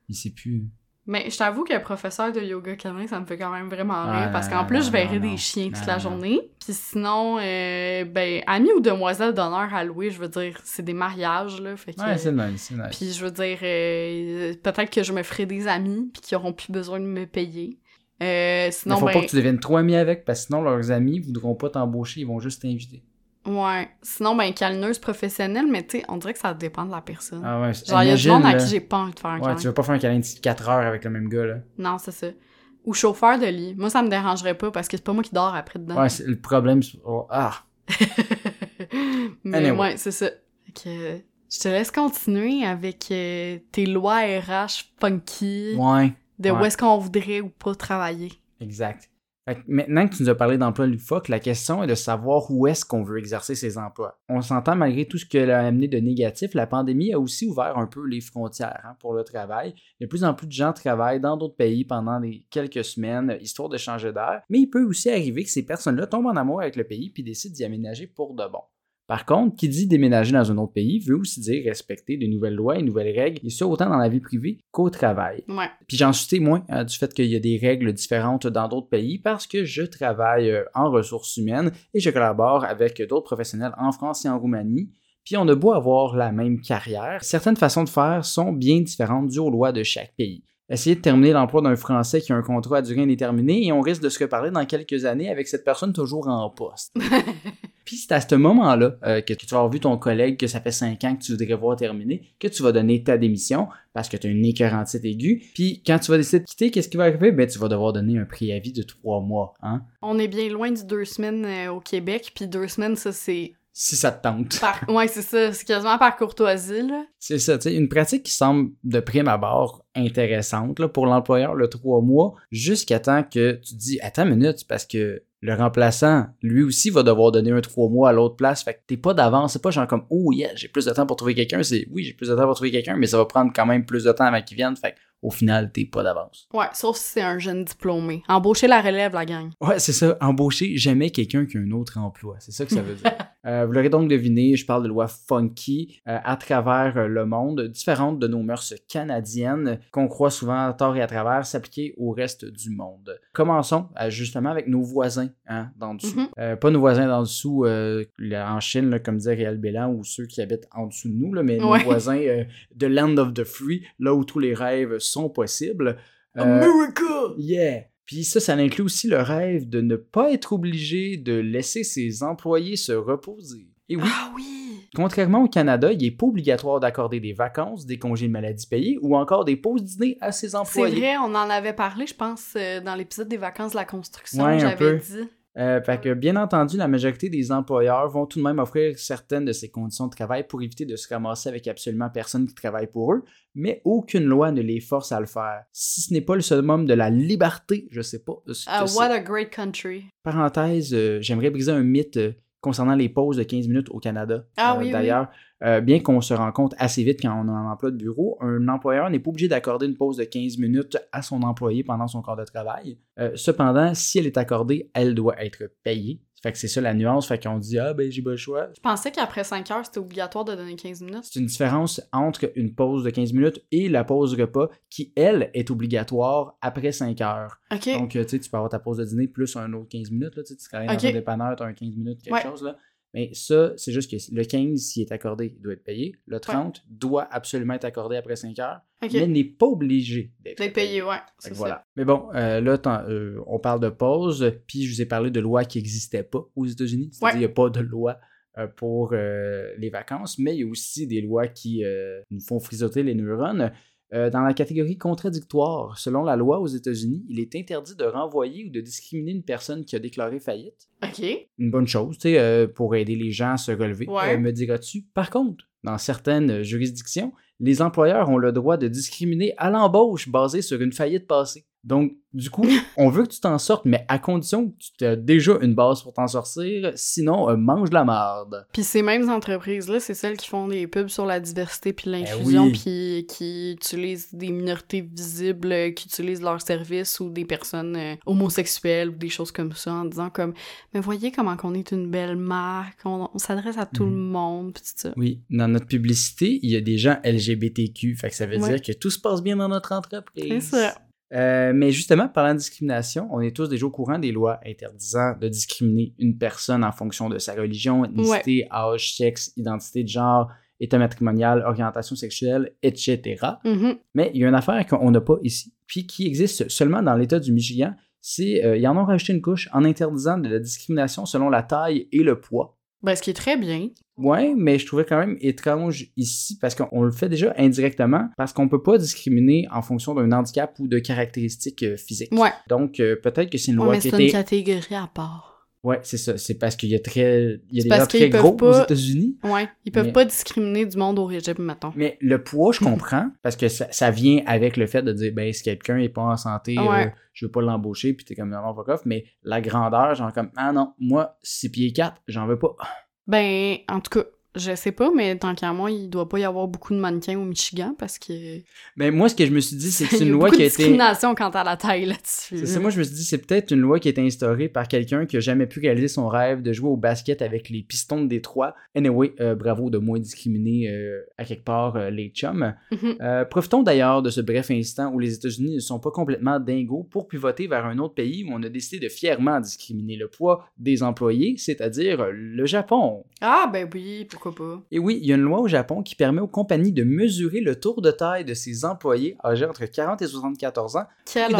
il sait plus. Mais je t'avoue que professeur de yoga canin, ça me fait quand même vraiment Ah, rire. parce qu'en plus, non, je verrais des chiens toute Non, la journée. Puis sinon, euh, ben, ami ou demoiselle d'honneur à louer, je veux dire, c'est des mariages, là. Fait que, Ouais, c'est nice, c'est nice. Puis je veux dire, euh, peut-être que je me ferai des amis, puis qui auront plus besoin de me payer. Euh, sinon, faut ben, pas que tu deviennes trop ami avec, parce que sinon leurs amis voudront pas t'embaucher, ils vont juste t'inviter. Ouais. Sinon, ben, câlineuse professionnelle, mais tu sais, on dirait que ça dépend de la personne. Ah ouais, Genre, il y a imagine, monde à qui j'ai pas envie de faire un Ouais, câlin. tu veux pas faire un câlin de 4 heures avec le même gars, là. Non, c'est ça. Ou chauffeur de lit. Moi, ça me dérangerait pas parce que c'est pas moi qui dors après dedans. Ouais, c'est le problème. c'est- oh, ah! Mais Anyway. ouais, c'est ça. Je te laisse continuer avec euh, tes lois RH funky Ouais, de ouais. où est-ce qu'on voudrait ou pas travailler. exact. Maintenant que tu nous as parlé d'emploi loufoque, la question est de savoir où est-ce qu'on veut exercer ces emplois. On s'entend malgré tout ce qu'elle a amené de négatif, la pandémie a aussi ouvert un peu les frontières hein, pour le travail. De plus en plus de gens travaillent dans d'autres pays pendant quelques semaines, histoire de changer d'air, mais il peut aussi arriver que ces personnes-là tombent en amour avec le pays puis décident d'y aménager pour de bon. Par contre, qui dit déménager dans un autre pays veut aussi dire respecter de nouvelles lois et nouvelles règles, et ça autant dans la vie privée qu'au travail. Ouais. Puis j'en suis témoin hein, du fait qu'il y a des règles différentes dans d'autres pays parce que je travaille euh, en ressources humaines et je collabore avec d'autres professionnels en France et en Roumanie. Puis on a beau avoir la même carrière, certaines façons de faire sont bien différentes dues aux lois de chaque pays. Essayez de terminer l'emploi d'un Français qui a un contrat à durée indéterminée et on risque de se reparler dans quelques années avec cette personne toujours en poste. Puis c'est à ce moment-là euh, que tu vas avoir vu ton collègue que ça fait 5 ans que tu voudrais voir terminer, que tu vas donner ta démission parce que tu as une écœurantite aiguë. Puis quand tu vas décider de quitter, qu'est-ce qui va arriver? Ben, tu vas devoir donner un préavis de 3 mois. Hein? On est bien loin du deux semaines euh, au Québec, puis deux semaines, ça, c'est... Si ça te tente. Par... Ouais, c'est ça. C'est quasiment par courtoisie, là. C'est ça, tu sais, une pratique qui semble de prime abord intéressante là, pour l'employeur le 3 mois, jusqu'à temps que tu te dis, attends une minute, parce que le remplaçant, lui aussi, va devoir donner un 3 mois à l'autre place. Fait que t'es pas d'avance. C'est pas genre comme, oh yeah, j'ai plus de temps pour trouver quelqu'un. C'est, oui, j'ai plus de temps pour trouver quelqu'un, mais ça va prendre quand même plus de temps avant qu'il vienne. Fait au final, t'es pas d'avance. Ouais, sauf si c'est un jeune diplômé. Embaucher la relève, la gang. Ouais, c'est ça. Embaucher jamais quelqu'un qui a un autre emploi. C'est ça que ça veut dire. Euh, vous l'aurez donc deviné, je parle de lois funky euh, à travers euh, le monde, différentes de nos mœurs canadiennes qu'on croit souvent à tort et à travers s'appliquer au reste du monde. Commençons euh, justement avec nos voisins hein, dans dessous. Mhm. Pas nos voisins dans dessous en Chine, là, comme disait Réal Bélan, ou ceux qui habitent en dessous de nous, là, mais nos voisins de Land of the Free, là où tous les rêves sont possibles. Euh, America! Yeah! Puis ça, ça inclut aussi le rêve de ne pas être obligé de laisser ses employés se reposer. Et oui, Ah oui! contrairement au Canada, il n'est pas obligatoire d'accorder des vacances, des congés de maladie payés ou encore des pauses dîner à ses C'est employés. vrai, on en avait parlé, je pense, euh, dans l'épisode des vacances de la construction, Ouais, j'avais dit. Euh, fait que, bien entendu, la majorité des employeurs vont tout de même offrir certaines de ces conditions de travail pour éviter de se ramasser avec absolument personne qui travaille pour eux, mais aucune loi ne les force à le faire. Si ce n'est pas le summum de la liberté, je sais pas. ce que c'est. what a great country. Parenthèse, euh, j'aimerais briser un mythe euh, concernant les pauses de 15 minutes au Canada. Ah Euh, oui, oui. D'ailleurs, euh, bien qu'on se rend compte assez vite quand on a un emploi de bureau, un employeur n'est pas obligé d'accorder une pause de 15 minutes à son employé pendant son corps de travail. Euh, cependant, si elle est accordée, elle doit être payée. Fait que c'est ça la nuance. Fait qu'on dit, ah ben j'ai pas le choix. Je pensais qu'après 5 heures, c'était obligatoire de donner 15 minutes. C'est une différence entre une pause de 15 minutes et la pause repas qui, elle, est obligatoire après 5 heures. Donc, euh, tu sais, tu peux avoir ta pause de dîner plus un autre 15 minutes. Là, tu sais, travailles Ok. dans un dépanneur, tu as un 15 minutes, quelque Ouais. chose. Là. Mais ça, c'est juste que le 15, s'il est accordé, il doit être payé. Le 30 doit absolument être accordé après 5 heures, OK. mais n'est pas obligé d'être D'être payé, ouais. Ça. voilà. Mais bon, euh, là, euh, on parle de pause, puis je vous ai parlé de lois qui n'existaient pas aux États-Unis. C'est-à-dire Ouais. qu'il n'y a pas de loi euh, pour les vacances, mais il y a aussi des lois qui nous font frisoter les neurones. Euh, dans la catégorie contradictoire, selon la loi aux États-Unis, il est interdit de renvoyer ou de discriminer une personne qui a déclaré faillite. OK. Une bonne chose, tu sais, euh, pour aider les gens à se relever, Ouais. euh, me diras-tu. Par contre, dans certaines juridictions, les employeurs ont le droit de discriminer à l'embauche basé sur une faillite passée. Donc, du coup, on veut que tu t'en sortes, mais à condition que tu as déjà une base pour t'en sortir, sinon, euh, mange de la marde. Puis ces mêmes entreprises-là, c'est celles qui font des pubs sur la diversité puis l'inclusion, oui. puis qui utilisent des minorités visibles, euh, qui utilisent leurs services ou des personnes euh, homosexuelles ou des choses comme ça en disant comme « Mais voyez comment qu'on est une belle marque, on, on s'adresse à tout Mhm. le monde, pis tout ça. Oui, dans notre publicité, il y a des gens LGBTQ, fait que ça veut Ouais. dire que tout se passe bien dans notre entreprise. C'est ça. Euh, mais justement, parlant de discrimination, on est tous déjà au courant des lois interdisant de discriminer une personne en fonction de sa religion, ethnicité, âge, sexe, identité de genre, état matrimonial, orientation sexuelle, etc. Mhm. Mais il y a une affaire qu'on n'a pas ici, puis qui existe seulement dans l'État du Michigan, c'est euh, ils en ont rajouté une couche en interdisant de la discrimination selon la taille et le poids. Ben, ce qui est très bien. Ouais, mais je trouvais quand même étrange ici parce qu'on le fait déjà indirectement parce qu'on peut pas discriminer en fonction d'un handicap ou de caractéristiques euh, physiques. Ouais. Donc euh, peut-être que c'est une Ouais, loi mais qui c'est une catégorie à part. Ouais, c'est ça, c'est parce qu'il y a très il y a des gens très gros aux États-Unis. Ouais. Ils peuvent Mais- pas discriminer du monde au régime, mettons. Mais le poids, je comprends parce que ça, ça vient avec le fait de dire ben si quelqu'un est pas en santé, euh, Ouais. je veux pas l'embaucher puis t'es comme non, fuck off, mais la grandeur, genre comme ah non, moi 6 pieds 4, j'en veux pas. Ben, en tout cas, je sais pas, mais tant qu'à moi, il doit pas y avoir beaucoup de mannequins au Michigan parce que. Mais moi ce que je me suis dit c'est que une a loi qui a été discrimination quant à la taille là-dessus. C'est moi je me suis dit, c'est peut-être une loi qui a été instaurée par quelqu'un qui a jamais pu réaliser son rêve de jouer au basket avec les pistons de Détroit. Anyway, euh, bravo de moins discriminer euh, à quelque part euh, les chums. Mhm. Euh, profitons d'ailleurs de ce bref instant où les États-Unis ne sont pas complètement dingos pour pivoter vers un autre pays où on a décidé de fièrement discriminer le poids des employés, c'est-à-dire le Japon. Ah, ben oui, pourquoi pas. Et oui, il y a une loi au Japon qui permet aux compagnies de mesurer le tour de taille de ses employés âgés entre 40 et 74 ans Quelle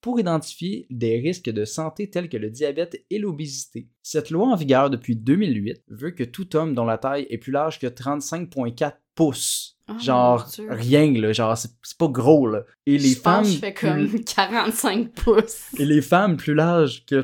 pour identifier des risques de santé tels que le diabète et l'obésité. Cette loi en vigueur depuis 2008 veut que tout homme dont la taille est plus large que 35,4 pouces, Oh, genre rien là, genre c'est pas gros là. Et les je femmes pense que je fais comme plus- 45 pouces. et les femmes plus larges que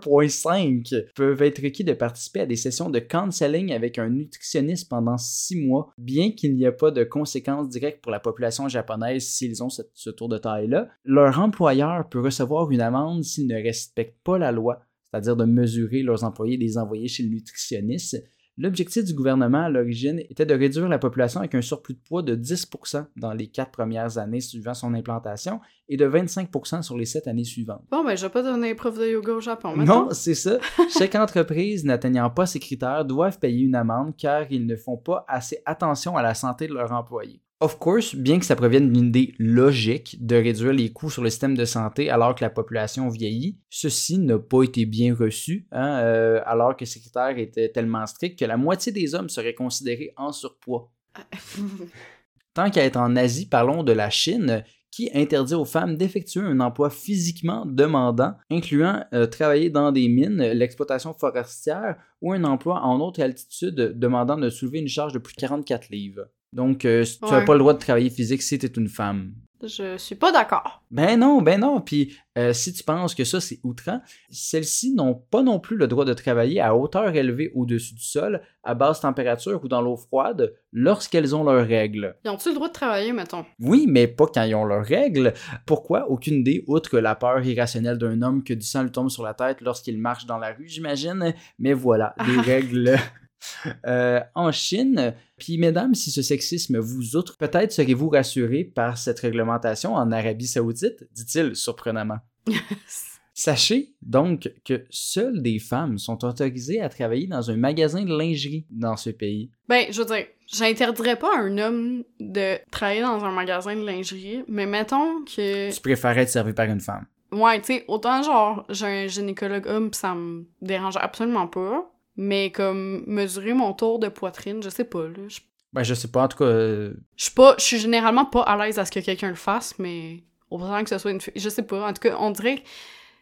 31,5 peuvent être requis de participer à des sessions de counseling avec un nutritionniste pendant six mois, bien qu'il n'y ait pas de conséquences directes pour la population japonaise s'ils ont cette- ce tour de taille-là. Leur employeur peut recevoir une amende s'ils ne respectent pas la loi, c'est-à-dire de mesurer leurs employés et les envoyer chez le nutritionniste. L'objectif du gouvernement à l'origine était de réduire la population avec un surplus de poids de 10% dans les quatre premières années suivant son implantation et de 25% sur les sept années suivantes. Bon, ben, je vais pas donner prof de yoga au Japon, maintenant. Non, c'est ça. Chaque entreprise n'atteignant pas ces critères doivent payer une amende car ils ne font pas assez attention à la santé de leurs employés. Of course, bien que ça provienne d'une idée logique de réduire les coûts sur le système de santé alors que la population vieillit, ceci n'a pas été bien reçu, hein, euh, alors que ces critères étaient tellement stricts que la moitié des hommes seraient considérés en surpoids. Tant qu'à être en Asie, parlons de la Chine, qui interdit aux femmes d'effectuer un emploi physiquement demandant, incluant euh, travailler dans des mines, l'exploitation forestière ou un emploi en haute altitude demandant de soulever une charge de plus de 44 livres. Donc, euh, tu n'as Ouais. pas le droit de travailler physique si tu es une femme. je suis pas d'accord. Ben non, ben non. Puis euh, si tu penses que ça c'est outrant, celles-ci n'ont pas non plus le droit de travailler à hauteur élevée au-dessus du sol, à basse température ou dans l'eau froide, lorsqu'elles ont leurs règles. Ils ont-tu le droit de travailler, mettons? Oui, mais pas quand ils ont leurs règles. Pourquoi? Aucune idée, outre la peur irrationnelle d'un homme que du sang lui tombe sur la tête lorsqu'il marche dans la rue, j'imagine. Mais voilà, les règles. euh, en Chine. Puis, mesdames, si ce sexisme vous outre, peut-être serez-vous rassurés par cette réglementation en Arabie Saoudite, dit-il surprenamment. Sachez donc que seules des femmes sont autorisées à travailler dans un magasin de lingerie dans ce pays. Ben, je veux dire, j'interdirais pas à un homme de travailler dans un magasin de lingerie, mais mettons que... Tu préférerais être servi par une femme. Ouais, tu sais, autant genre, j'ai un gynécologue homme pis ça me dérange absolument pas, mais comme mesurer mon tour de poitrine, je sais pas, là. Je Ben, je sais pas, en tout cas. euh, je suis pas, je suis généralement pas à l'aise à ce que quelqu'un le fasse, mais autant que ce soit une fille, je sais pas. En tout cas, on dirait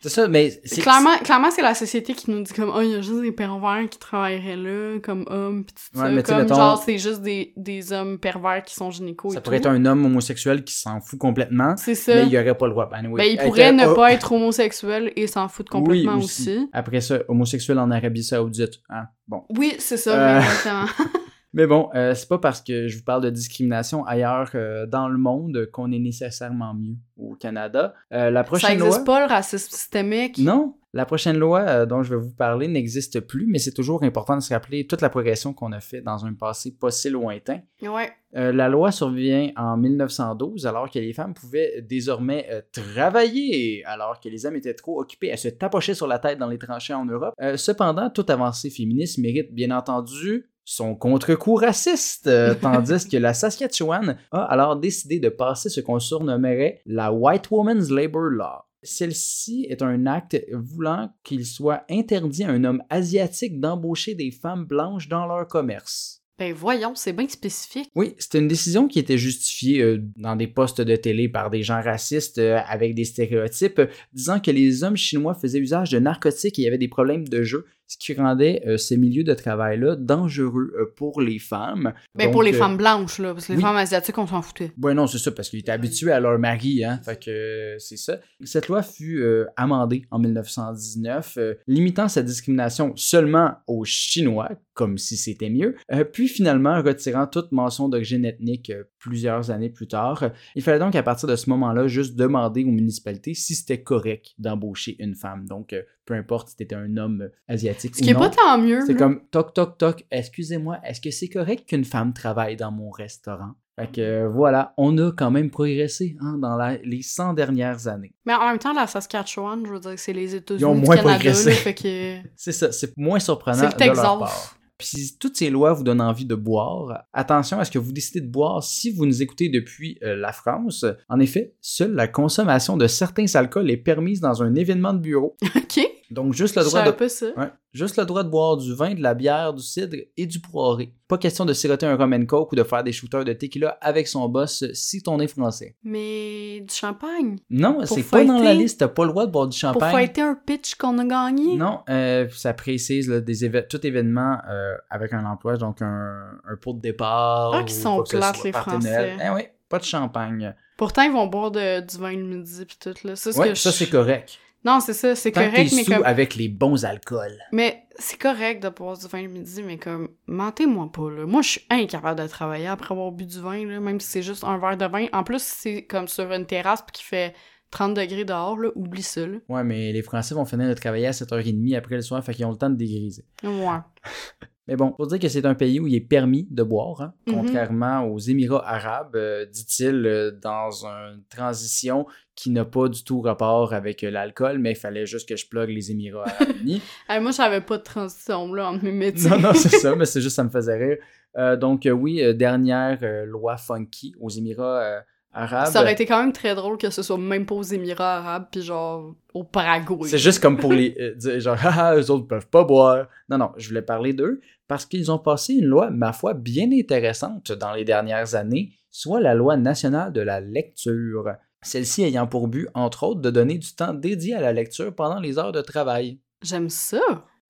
C'est ça, mais. c'est- clairement, clairement c'est la société qui nous dit comme oh il y a juste des pervers qui travailleraient là comme hommes pis tout Ouais, ça, comme mettons- genre c'est juste des, des hommes pervers qui sont gynécos Ça et pourrait tout. être un homme homosexuel qui s'en fout complètement, C'est ça. mais il aurait pas le droit. Ben, anyway, Ben, il Être- pourrait ne pas être homosexuel et s'en foutre complètement oui, aussi. Après ça, homosexuel en Arabie Saoudite. Hein? Bon. Oui, c'est ça, Euh, mais exactement. Mais bon, euh, c'est pas parce que je vous parle de discrimination ailleurs euh, dans le monde qu'on est nécessairement mieux au Canada. Euh, la Ça prochaine existe loi. pas le racisme systémique? Non, la prochaine loi euh, dont je vais vous parler n'existe plus, mais c'est toujours important de se rappeler toute la progression qu'on a fait dans un passé pas si lointain. Ouais. La loi survient en 1912 alors que les femmes pouvaient désormais travailler alors que les hommes étaient trop occupés à se tapocher sur la tête dans les tranchées en Europe. Cependant, toute avancée féministe mérite bien entendu son contre-coup raciste, euh, tandis que la Saskatchewan a alors décidé de passer ce qu'on surnommerait la White Woman's Labor Law. Celle-ci est un acte voulant qu'il soit interdit à un homme asiatique d'embaucher des femmes blanches dans leur commerce. Ben voyons, c'est bien spécifique. Oui, c'était une décision qui était justifiée euh, dans des postes de télé par des gens racistes euh, avec des stéréotypes, euh, disant que les hommes chinois faisaient usage de narcotiques et avait des problèmes de jeu, ce qui rendait euh, ces milieux de travail-là dangereux euh, pour les femmes. Ben Donc, pour les euh, femmes blanches, là, parce que les oui. femmes asiatiques, on s'en foutait. Ouais, non, c'est ça, parce qu'ils étaient habitués à leur mari, hein. Fait que c'est ça. Cette loi fut amendée en 1919, euh, limitant sa discrimination seulement aux Chinois, comme si c'était mieux, puis finalement retirant toute mention d'origine ethnique plusieurs années plus tard. Il fallait donc à partir de ce moment-là juste demander aux municipalités si c'était correct d'embaucher une femme. Donc, euh, peu importe si t'étais un homme euh, asiatique Ce ou qui est non. pas tant mieux. C'est comme toc toc toc, excusez-moi, est-ce que c'est correct qu'une femme travaille dans mon restaurant? Fait que euh, voilà, on a quand même progressé hein, dans la- les 100 dernières années. Mais en même temps, la Saskatchewan, je veux dire, c'est les États-Unis Ils ont moins Canada, progressé. C'est ça, c'est moins surprenant C'est le Texas. Puis toutes ces lois vous donnent envie de boire, attention à ce que vous décidez de boire si vous nous écoutez depuis euh, la France. En effet, seule la consommation de certains alcools est permise dans un événement de bureau. OK. Donc juste le droit de pas ça. Ouais. Juste le droit de boire du vin, de la bière, du cidre et du poiré. Pas question de siroter un rum and coke ou de faire des shooters de tequila avec son boss si ton est français. Mais du champagne? Non, Pour c'est pas dans la liste, t'as pas le droit de boire du Pour champagne. fêter un pitch qu'on a gagné? Non, euh, ça précise là, des éve- tout événement euh, avec un emploi, donc un, un pot de départ. Ah, ou sont plates, les Français. Eh oui, pas de champagne. Pourtant, ils vont boire de- du vin le midi pis tout, là. Ça, c'est Ouais, que ça je- c'est correct. Non, c'est ça, c'est correct, mais sous comme... avec les bons alcools. Mais c'est correct de boire du vin le midi, mais comme, mentez-moi pas, là. Moi, je suis incapable de travailler après avoir bu du vin, là, même si c'est juste un verre de vin. En plus, c'est comme sur une terrasse qu'il fait 30 degrés dehors, là. Oublie ça, là. Ouais, mais les Français vont finir de travailler à 7h30 après le soir, fait qu'ils ont le temps de dégriser. Ouais. Mais bon, pour dire que c'est un pays où il est permis de boire, hein, Mhm. contrairement aux Émirats arabes, euh, dit-il, euh, dans une transition qui n'a pas du tout rapport avec euh, l'alcool, mais il fallait juste que je plug les Émirats arabes unis. Moi, j'avais pas de transition, là, entre mes métiers. non, non, c'est ça, mais c'est juste ça me faisait rire. Euh, donc oui, dernière loi funky aux Émirats Ça aurait été quand même très drôle que ce soit même pas aux Émirats arabes, puis genre au Paraguay. C'est juste comme pour les euh, dire genre haha eux autres peuvent pas boire. Non non, je voulais parler d'eux parce qu'ils ont passé une loi ma foi bien intéressante dans les dernières années, soit la loi nationale de la lecture. Celle-ci ayant pour but entre autres de donner du temps dédié à la lecture pendant les heures de travail. J'aime ça.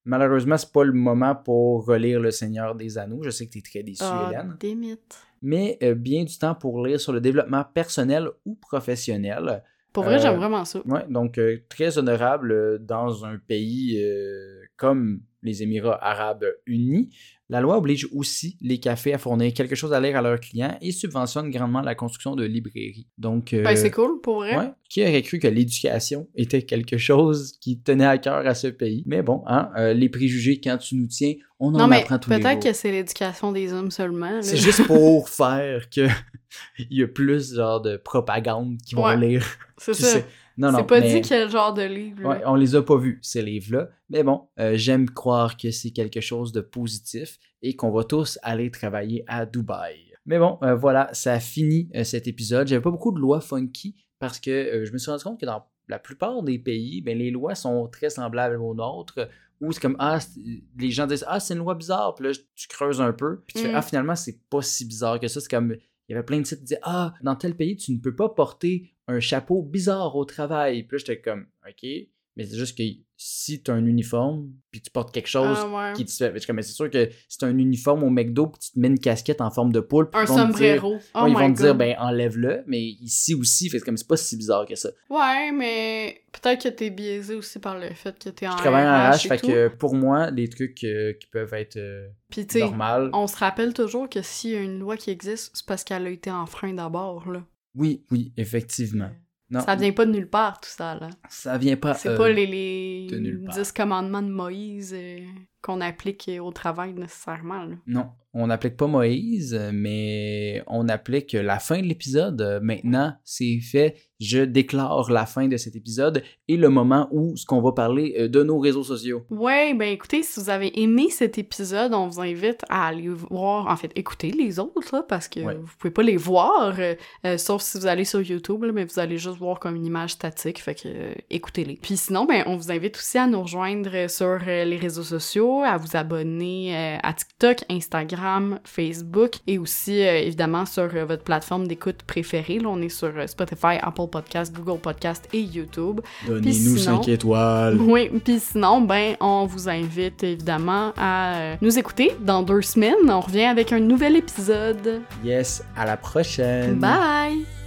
Malheureusement, c'est pas le moment pour relire Le Seigneur des Anneaux. Je sais que tu es très déçue, Ah, Hélène. démite. Mais euh, bien du temps pour lire sur le développement personnel ou professionnel. Pour vrai, Euh, j'aime vraiment ça. Ouais, donc euh, très honorable euh, dans un pays euh, comme les Émirats arabes unis. La loi oblige aussi les cafés à fournir quelque chose à lire à leurs clients et subventionne grandement la construction de librairies. Donc, euh, Ben, c'est cool, pour vrai. ouais, qui aurait cru que l'éducation était quelque chose qui tenait à cœur à ce pays? Mais bon, hein, euh, les préjugés, quand tu nous tiens, on en mais apprend tous les jours. peut-être que c'est l'éducation des hommes seulement. C'est juste pour faire que il y a plus genre de propagande qui vont Ouais. lire. C'est Tu ça. sais. Non, non. C'est pas mais- dit quel genre de livre. Ouais, on les a pas vus, ces livres-là. Mais bon, euh, j'aime croire que c'est quelque chose de positif et qu'on va tous aller travailler à Dubaï. Mais bon, euh, voilà, ça a fini euh, cet épisode. J'avais pas beaucoup de lois funky parce que euh, je me suis rendu compte que dans la plupart des pays, ben, les lois sont très semblables aux nôtres. Où c'est comme, ah, les gens disent, ah, c'est une loi bizarre. Puis là, tu creuses un peu. Puis tu fais, Mm. ah, finalement, c'est pas si bizarre que ça. C'est comme, il y avait plein de sites qui disaient, ah, dans tel pays, tu ne peux pas porter un chapeau bizarre au travail. Puis là, j'étais comme, OK. Mais c'est juste que si tu as un uniforme, puis tu portes quelque chose Ah, ouais. qui te fait. mais c'est sûr que si tu un uniforme au McDo, puis tu te mets une casquette en forme de poule, Un dire- sombrero. Oh Ouais, ils vont te dire, God. ben enlève-le, mais ici aussi, fait comme c'est pas si bizarre que ça. Ouais, mais peut-être que t'es biaisé aussi par le fait que t'es en Je travaille en RH fait tout. que pour moi, les trucs euh, qui peuvent être euh, Puis tu on se rappelle toujours que s'il y a une loi qui existe, c'est parce qu'elle a été enfreinte d'abord, là. Oui, oui, effectivement. Non, Ça vient pas de nulle part, tout ça, là. ça vient pas. C'est euh, pas les, les de nulle part. 10 commandements de Moïse euh, qu'on applique au travail nécessairement, là. Non, on n'applique pas Moïse, mais on applique la fin de l'épisode. Euh, Maintenant, c'est fait. Je déclare la fin de cet épisode et le moment où ce qu'on va parler euh, de nos réseaux sociaux. Ouais, ben écoutez, si vous avez aimé cet épisode, on vous invite à aller voir, en fait, écouter les autres, là, parce que Ouais. vous pouvez pas les voir, euh, euh, sauf si vous allez sur YouTube, là, mais vous allez juste voir comme une image statique, fait que euh, écoutez-les. Puis sinon, ben on vous invite aussi à nous rejoindre sur les réseaux sociaux, à vous abonner euh, à TikTok, Instagram, Facebook, et aussi, évidemment, sur votre plateforme d'écoute préférée. Là, on est sur Spotify, Apple Podcast, Google Podcast et YouTube. Donnez-nous sinon- 5 étoiles. Oui, puis sinon, ben, on vous invite évidemment à euh, nous écouter dans deux semaines. On revient avec un nouvel épisode. Yes, à la prochaine. Bye!